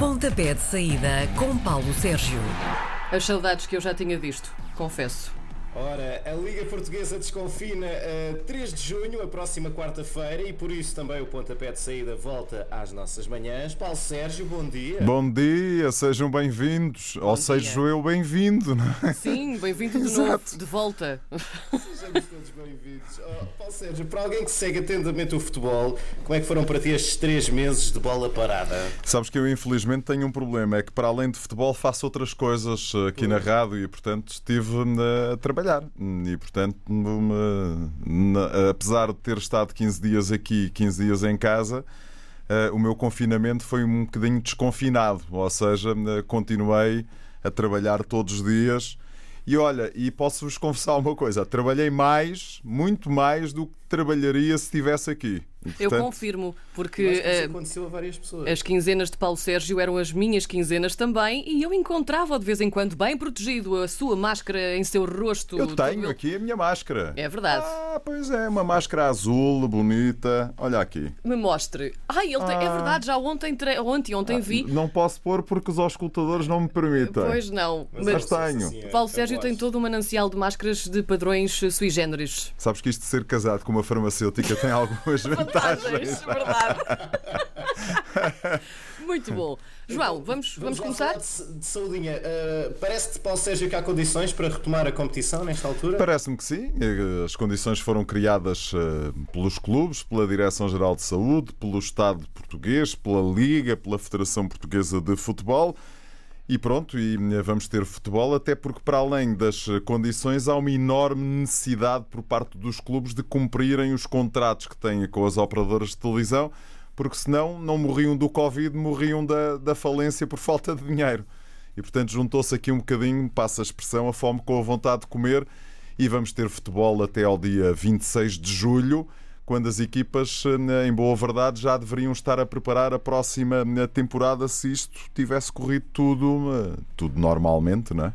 Pontapé de saída com Paulo Sérgio. As saudades que eu já tinha visto, confesso. Ora, a Liga Portuguesa desconfina a 3 de junho, a próxima quarta-feira, e por isso também o pontapé de saída volta às nossas manhãs. Paulo Sérgio, bom dia. Bom dia, sejam bem-vindos. Ou dia. seja, eu bem-vindo, não é? Sim, bem-vindo de Exato. novo, de volta. Sejamos todos bem-vindos. Oh, Paulo Sérgio, para alguém que segue atentamente o futebol, como é que foram para ti estes três meses de bola parada? Sabes que eu infelizmente tenho um problema, é que para além de futebol faço outras coisas eh, aqui na rádio e portanto estive eh, a trabalhar. E portanto, numa- na- apesar de ter estado 15 dias aqui e 15 dias em casa, eh, o meu confinamento foi um bocadinho desconfinado, ou seja, eh, continuei a trabalhar todos os dias. E olha, e posso-vos confessar uma coisa: trabalhei mais, muito mais do que trabalharia se estivesse aqui. E, Eu portanto, confirmo, porque eh, aconteceu a várias pessoas. as quinzenas de Paulo Sérgio eram as minhas quinzenas também e eu encontrava de vez em quando bem protegido a sua máscara em seu rosto. Eu tenho aqui a minha máscara. É verdade. Ah, pois é, uma máscara azul, bonita. Olha aqui. Me mostre. Ai, ele tem- é Ah. verdade, já ontem, tre- ontem, ontem vi. Não posso pôr porque os auscultadores não me permitem. Pois não. Mas Mas tenho. assim, é- Paulo Sérgio tem todo um manancial de máscaras de padrões sui generis. Sabes que isto de ser casado com uma farmacêutica tem algumas vantagens. verdade. Muito bom. João, vamos, vamos lá começar? de, de saudinha. Uh, Parece-te, Paulo Sérgio, que há condições para retomar a competição nesta altura? Parece-me que sim. As condições foram criadas eh, pelos clubes, pela Direção-Geral de Saúde, pelo Estado português, pela Liga, pela Federação Portuguesa de Futebol. E pronto, e eh, vamos ter futebol, até porque, para além das eh, condições, há uma enorme necessidade por parte dos clubes de cumprirem os contratos que têm com as operadoras de televisão, porque senão não morriam do Covid, morriam da, da falência por falta de dinheiro. E portanto juntou-se aqui um bocadinho, passa a expressão, a fome com a vontade de comer e vamos ter futebol até ao dia 26 de julho, quando as equipas, eh, em boa verdade, já deveriam estar a preparar a próxima eh, temporada se isto tivesse corrido tudo, eh, tudo normalmente, não é?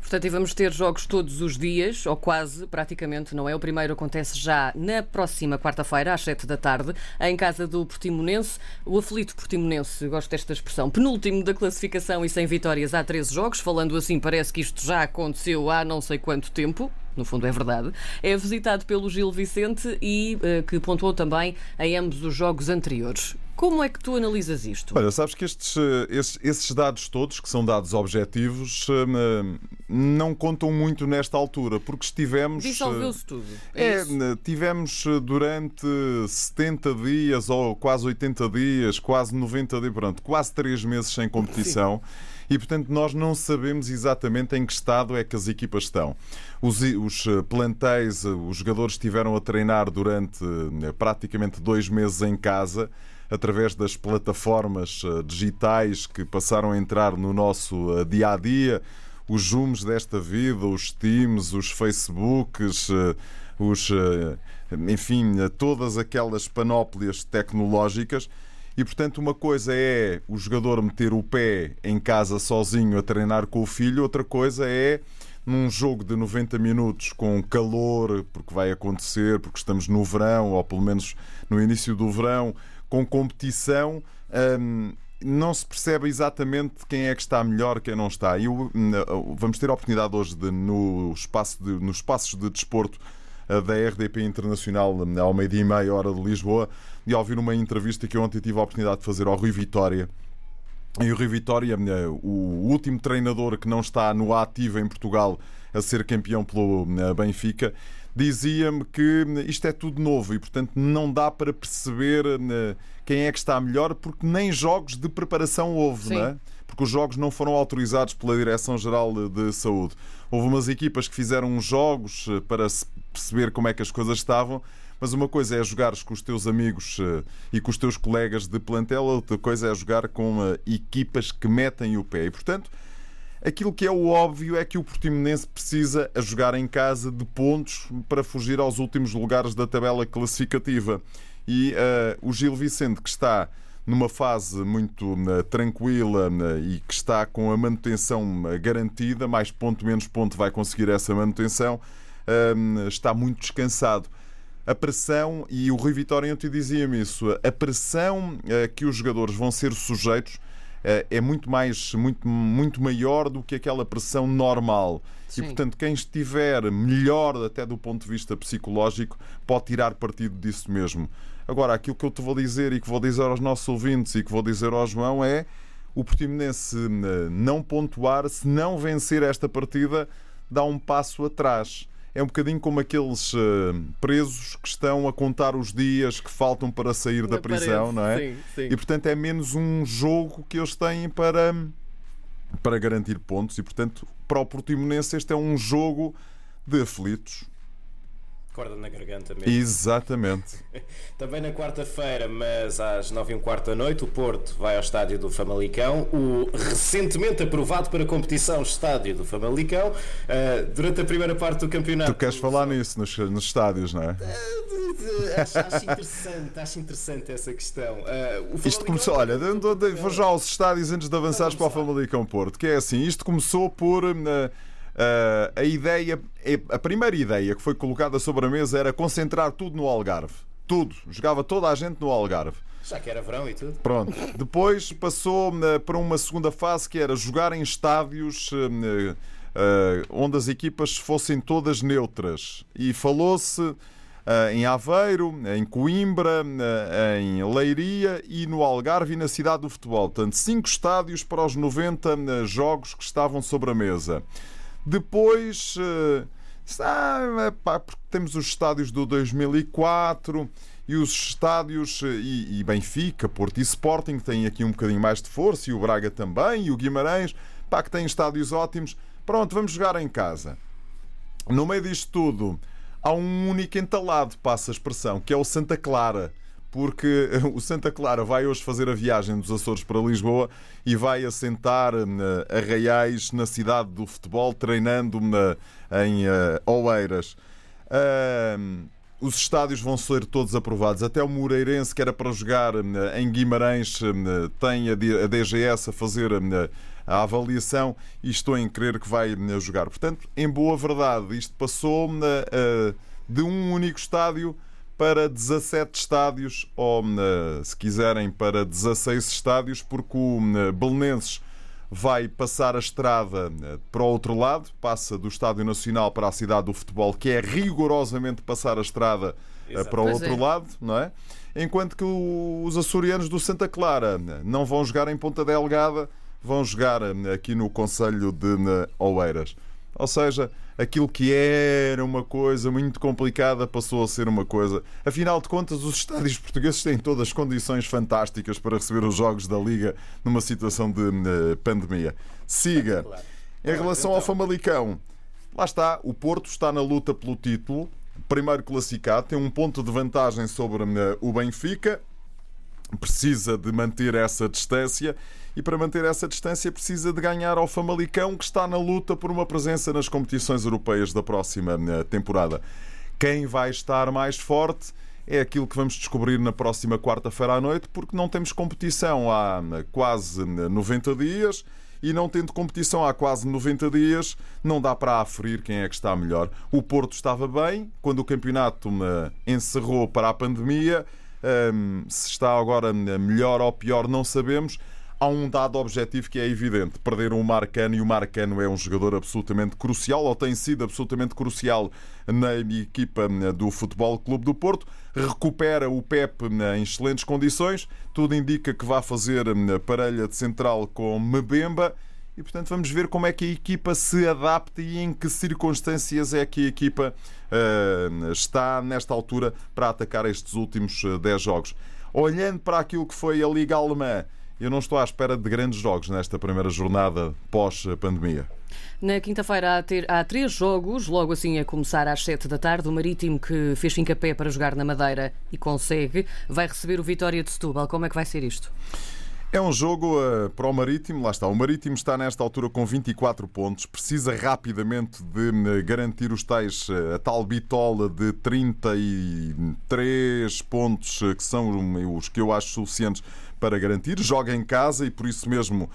Portanto, vamos ter jogos todos os dias, ou quase, praticamente, não é? O primeiro acontece já na próxima quarta-feira, às 7 da tarde, em casa do Portimonense. O aflito Portimonense, gosto desta expressão, penúltimo da classificação e sem vitórias há 13 jogos. Falando assim, parece que isto já aconteceu há não sei quanto tempo. No fundo é verdade. É visitado pelo Gil Vicente e eh, que pontuou também em ambos os jogos anteriores. Como é que tu analisas isto? Olha, sabes que estes, eh, esses, esses dados todos, que são dados objetivos, eh, não contam muito nesta altura, porque estivemos. Dissolveu-se tudo. É, isso? né, tivemos durante 70 dias ou quase 80 dias, quase 90 dias, pronto, quase 3 meses sem competição. E portanto nós não sabemos exatamente em que estado é que as equipas estão. Os, os, eh, plantéis, eh, os jogadores estiveram a treinar durante eh, praticamente dois meses em casa, através das plataformas digitais que passaram a entrar no nosso dia a dia os Zooms desta vida, os Teams, os Facebooks, os, enfim, todas aquelas panóplias tecnológicas. E portanto, uma coisa é o jogador meter o pé em casa sozinho a treinar com o filho, outra coisa é num jogo de 90 minutos com calor, porque vai acontecer, porque estamos no verão, ou pelo menos no início do verão, com competição. hum, não se percebe exatamente quem é que está melhor, quem não está. E o- hum, vamos ter a oportunidade hoje, de, no espaço de, nos espaços de desporto da RDP Internacional, ao meio-dia e meia, hora de Lisboa, de ouvir uma entrevista que eu ontem tive a oportunidade de fazer ao Rui Vitória. E o Rui Vitória, o último treinador que não está no ativo em Portugal a ser campeão pelo eh, Benfica, dizia-me que isto é tudo novo e, portanto, não dá para perceber eh, quem é que está melhor, porque nem jogos de preparação houve, Sim. não é? Porque os jogos não foram autorizados pela Direção-Geral de Saúde. Houve umas equipas que fizeram jogos eh, para perceber como é que as coisas estavam, mas uma coisa é jogares com os teus amigos eh, e com os teus colegas de plantel, outra coisa é jogar com eh, equipas que metem o pé. E, portanto, aquilo que é o óbvio é que o Portimonense precisa a jogar em casa de pontos para fugir aos últimos lugares da tabela classificativa. E eh, o Gil Vicente, que está numa fase muito eh, tranquila eh, e que está com a manutenção eh, garantida, mais ponto menos ponto vai conseguir essa manutenção, eh, está muito descansado. A pressão, e o Rui Vitória ontem dizia-me isso, a pressão que os jogadores vão ser sujeitos é muito mais muito, muito maior do que aquela pressão normal. Sim. E, portanto, quem estiver melhor até do ponto de vista psicológico pode tirar partido disso mesmo. Agora, aquilo que eu te vou dizer e que vou dizer aos nossos ouvintes e que vou dizer ao João é o Portimonense eh, não pontuar, se não vencer esta partida, dá um passo atrás. É um bocadinho como aqueles uh, presos que estão a contar os dias que faltam para sair da prisão, não é? sim, sim. E portanto é menos um jogo que eles têm para, para garantir pontos. E portanto, para o Portimonense, este é um jogo de aflitos. Corda na garganta mesmo. Exatamente. Também na quarta-feira, mas às nove e um quarto da noite, o Porto vai ao estádio do Famalicão, o recentemente aprovado para competição estádio do Famalicão. Uh, durante a primeira parte do campeonato. Tu queres falar nisso nos, nos estádios, não é? acho, acho interessante, acho interessante essa questão. Uh, Isto começou, olha, vou já aos estádios antes de avançares para o Famalicão Porto, que é assim, isto começou por uh, uh, a ideia, é- a primeira ideia que foi colocada sobre a mesa era concentrar tudo no Algarve. Tudo. Jogava toda a gente no Algarve. Já que era verão e tudo. Pronto. Depois passou uh, para uma segunda fase que era jogar em estádios uh, uh, onde as equipas fossem todas neutras. E falou-se uh, em Aveiro, em Coimbra, uh, em Leiria e no Algarve e na cidade do futebol. Portanto, cinco estádios para os 90 uh, jogos que estavam sobre a mesa. Depois. ah, pá, porque temos os estádios do 2004 e os estádios eh, e, e Benfica, Porto e Sporting têm aqui um bocadinho mais de força e o Braga também e o Guimarães, pá, que têm estádios ótimos. Pronto, vamos jogar em casa. No meio disto tudo, há um único entalado, passa a expressão, que é o Santa Clara. Porque o Santa Clara vai hoje fazer a viagem dos Açores para Lisboa e vai assentar eh, arraiais na cidade do futebol, treinando na- em eh, Oeiras. Os estádios vão ser todos aprovados. Até o Moreirense, que era para jogar em Guimarães, tem a DGS a fazer a avaliação e estou em crer que vai jogar. Portanto, em boa verdade, isto passou de um único estádio para 17 estádios, ou eh, se quiserem, para 16 estádios, porque o eh, Belenenses vai passar a estrada eh, para o outro lado, passa do Estádio Nacional para a cidade do futebol, que é rigorosamente passar a estrada Exato. para o outro é. lado, não é? Enquanto que os açorianos do Santa Clara não vão jogar em Ponta Delgada, vão jogar aqui no Conselho de Oeiras. Ou seja, aquilo que era uma coisa muito complicada passou a ser uma coisa. Afinal de contas, os estádios portugueses têm todas as condições fantásticas para receber os jogos da Liga numa situação de eh, pandemia. Siga. Em relação ao. Famalicão, lá está, o Porto está na luta pelo título, primeiro classificado, tem um ponto de vantagem sobre eh, o Benfica, precisa de manter essa distância e para manter essa distância precisa de ganhar ao Famalicão que está na luta por uma presença nas competições europeias da próxima eh, temporada. Quem vai estar mais forte é aquilo que vamos descobrir na próxima quarta-feira à noite, porque não temos competição há eh, quase eh, 90 dias e não tendo competição há quase 90 dias, não dá para aferir quem é que está melhor. O Porto estava bem quando o campeonato eh, encerrou para a pandemia. Se está agora melhor ou pior, não sabemos. Há um dado objetivo que é evidente: perderam o Marcano e o Marcano é um jogador absolutamente crucial, ou tem sido absolutamente crucial na equipa do Futebol Clube do Porto. Recupera o Pep em excelentes condições, tudo indica que vai fazer hum, parelha de central com Mbemba. E portanto vamos ver como é que a equipa se adapta e em que circunstâncias é que a equipa eh, está nesta altura para atacar estes últimos eh, 10 jogos. Olhando para aquilo que foi a Liga Alemã, eu não estou à espera de grandes jogos nesta primeira jornada pós-pandemia. Na quinta-feira há, ter- há três jogos, logo assim a começar às sete da tarde. O Marítimo, que fez fincapé para jogar na Madeira e consegue, vai receber o Vitória de Setúbal. Como é que vai ser isto? É um jogo eh, para o Marítimo, lá está. O Marítimo está nesta altura com 24 pontos, precisa rapidamente de eh, garantir os tais, eh, a tal bitola de 33 pontos, eh, que são os que eu acho suficientes para garantir. Joga em casa e por isso mesmo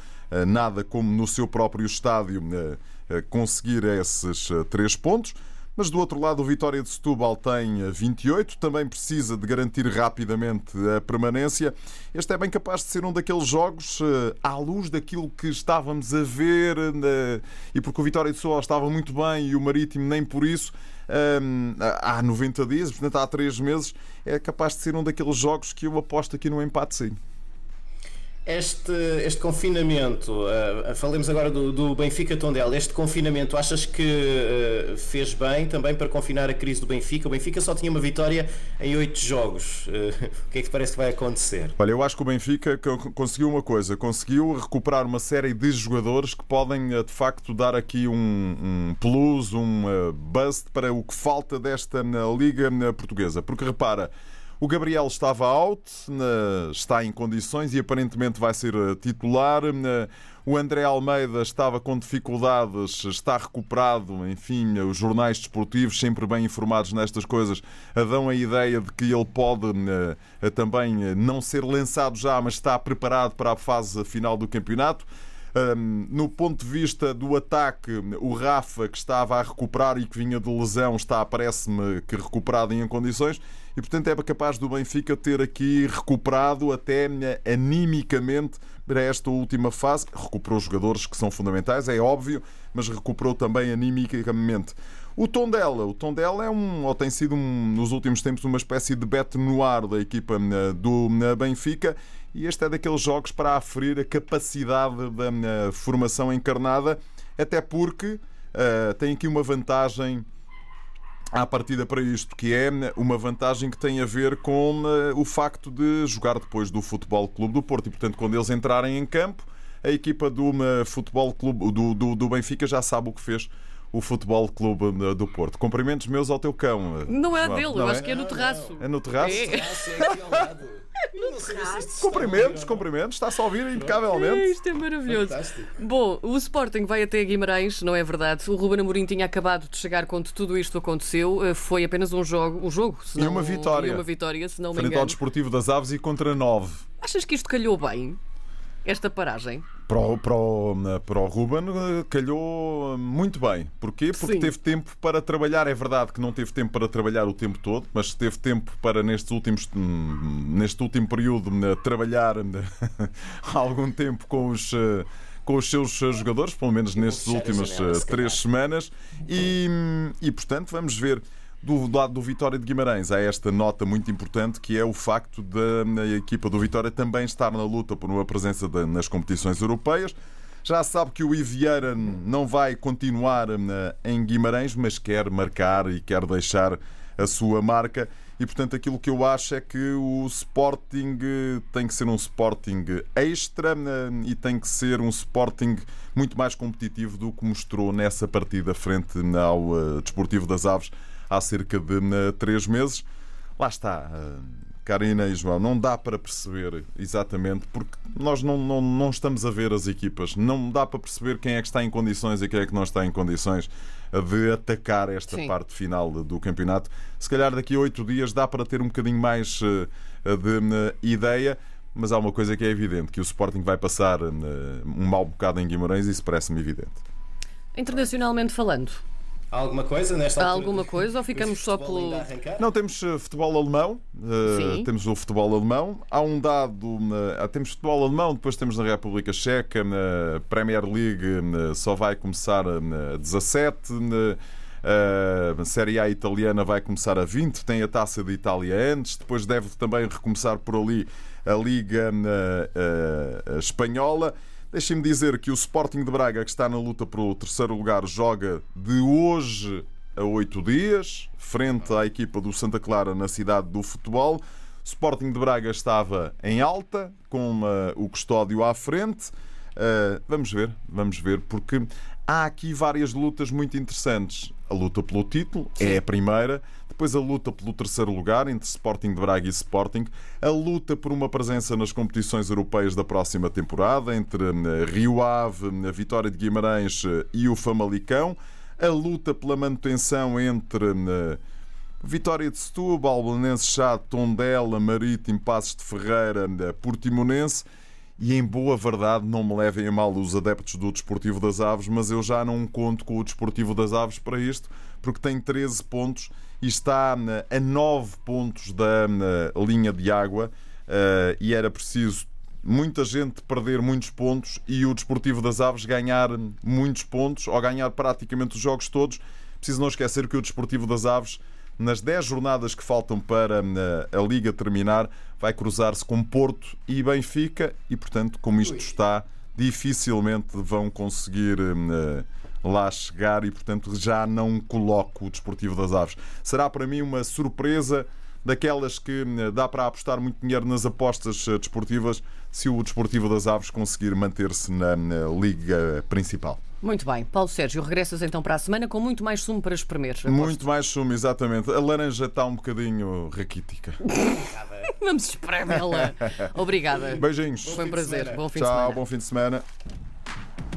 nada como no seu próprio estádio conseguir esses três pontos. Mas do outro lado, o Vitória de Setúbal tem 28, também precisa de garantir rapidamente a permanência. Este é bem capaz de ser um daqueles jogos à luz daquilo que estávamos a ver e porque o Vitória de Setúbal estava muito bem e o Marítimo nem por isso. Há 90 dias, portanto há 3 meses, é capaz de ser um daqueles jogos que eu aposto aqui no empate sim. Este, este confinamento, uh, falemos agora do, do Benfica Tondela, este confinamento achas que uh, fez bem também para confinar a crise do Benfica? O Benfica só tinha uma vitória em oito jogos. Uh, o que é que te parece que vai acontecer? Olha, eu acho que o Benfica conseguiu uma coisa, conseguiu recuperar uma série de jogadores que podem de facto dar aqui um, um plus, um bust para o que falta desta Liga Portuguesa. Porque repara, o Gabriel estava out, está em condições e aparentemente vai ser eh, titular. O André Almeida estava com dificuldades, está recuperado. Enfim, os jornais desportivos, sempre bem informados nestas coisas, dão a ideia de que ele pode eh, também eh, não ser lançado já, mas está preparado para a fase final do campeonato. No ponto de vista do ataque, o Rafa, que estava a recuperar e que vinha de lesão, está, parece-me que recuperado em condições e, portanto, é capaz do Benfica ter aqui recuperado até animicamente para esta última fase. Recuperou jogadores que são fundamentais, é óbvio, mas recuperou também animicamente. O Tondela, o Tondela é um, ou tem sido um, nos últimos tempos uma espécie de bete no ar da equipa eh, do Benfica e este é daqueles jogos para aferir a capacidade da eh, formação encarnada, até porque uh, tem aqui uma vantagem à partida para isto, que é uma vantagem que tem a ver com eh, o facto de jogar depois do Futebol Clube do Porto. E, portanto, quando eles entrarem em campo, a equipa do eh, Futebol Clube do, do, do Benfica já sabe o que fez o Futebol Clube eh, do Porto. Cumprimentos meus ao teu cão. Não é dele, eu é? acho que é no terraço. É no terraço? É. é Cumprimentos, cumprimentos, está-se a ouvir impecavelmente. Isto é maravilhoso. Fantástico. Bom, o Sporting vai até Guimarães, não é verdade? O Ruben Amorim tinha acabado de chegar quando tudo isto aconteceu. Eh, foi apenas um jogo, um jogo e uma vitória. E uma vitória, se não me Frente engano. ao Desportivo das Aves e contra nove. Achas que isto calhou bem? Esta paragem? Para o, para, o, para o Ruben eh, calhou muito bem. Porquê? Porque Sim. teve tempo para trabalhar. É verdade que não teve tempo para trabalhar o tempo todo, mas teve tempo para, nestes últimos, hum, neste último período, eh, trabalhar há algum tempo com os eh, com os seus jogadores, pelo menos nestas últimas três semanas, e, hum, e portanto vamos ver do lado do Vitória de Guimarães há esta nota muito importante que é o facto da equipa do Vitória também estar na luta por uma presença nas competições europeias. Já sabe que o Ivieira não vai continuar em Guimarães, mas quer marcar e quer deixar a sua marca. E portanto, aquilo que eu acho é que o Sporting tem que ser um Sporting extra e tem que ser um Sporting muito mais competitivo do que mostrou nessa partida frente ao eh, Desportivo das Aves há cerca de uh, três meses. Lá está, uh, Karina e João, não dá para perceber exatamente, porque nós não, não, não estamos a ver as equipas, não dá para perceber quem é que está em condições e quem é que não está em condições de atacar esta Sim. parte final do campeonato. Se calhar daqui a oito dias dá para ter um bocadinho mais uh, de ideia. Mas há uma coisa que é evidente, que o Sporting vai passar um mau bocado em Guimarães, isso parece-me evidente. Internacionalmente falando, alguma coisa nesta Há alguma coisa ou ficamos só pelo. Não, temos uh, futebol alemão. Uh, temos o futebol alemão. Há um dado. Uh, temos futebol alemão, depois temos na República Checa, na Premier League só vai começar a 17. A Série A italiana vai começar a 20, tem a taça de Itália antes, depois deve também recomeçar por ali a Liga Espanhola. Deixem-me dizer que o Sporting de Braga, que está na luta pelo terceiro lugar, joga de hoje a oito dias, frente à equipa do Santa Clara na cidade do futebol. Sporting de Braga estava em alta, com o custódio à frente. Uh, vamos ver, vamos ver, porque há aqui várias lutas muito interessantes. A luta pelo título Sim. é a primeira, depois a luta pelo terceiro lugar entre Sporting de Braga e Sporting, a luta por uma presença nas competições europeias da próxima temporada entre eh, Rio Ave, a Vitória de Guimarães eh, e o Famalicão, a luta pela manutenção entre eh, Vitória de Setúbal, Belenenses Chá, Tondela, Marítimo, Passos de Ferreira, Portimonense. E em boa verdade não me levem a mal os adeptos do Desportivo das Aves, mas eu já não conto com o Desportivo das Aves para isto, porque tem 13 pontos e está a 9 pontos da linha de água eh, e era preciso muita gente perder muitos pontos e o Desportivo das Aves ganhar muitos pontos ou ganhar praticamente os jogos todos. Preciso não esquecer que o Desportivo das Aves nas 10 jornadas que faltam para eh, a Liga terminar, vai cruzar-se com Porto e Benfica e, portanto, como isto está, dificilmente vão conseguir eh, lá chegar e, portanto, já não coloco o Desportivo das Aves. Será para mim uma surpresa daquelas que eh, dá para apostar muito dinheiro nas apostas desportivas se o Desportivo das Aves conseguir manter-se na, na Liga Principal. Muito bem. Paulo Sérgio, regressas então para a semana com muito mais sumo para espremer. aposto. Muito mais sumo, exatamente. A laranja está um bocadinho raquítica. Vamos espremê-la. Obrigada. Beijinhos. Foi um prazer. Bom fim Tchau, de semana. bom fim de semana.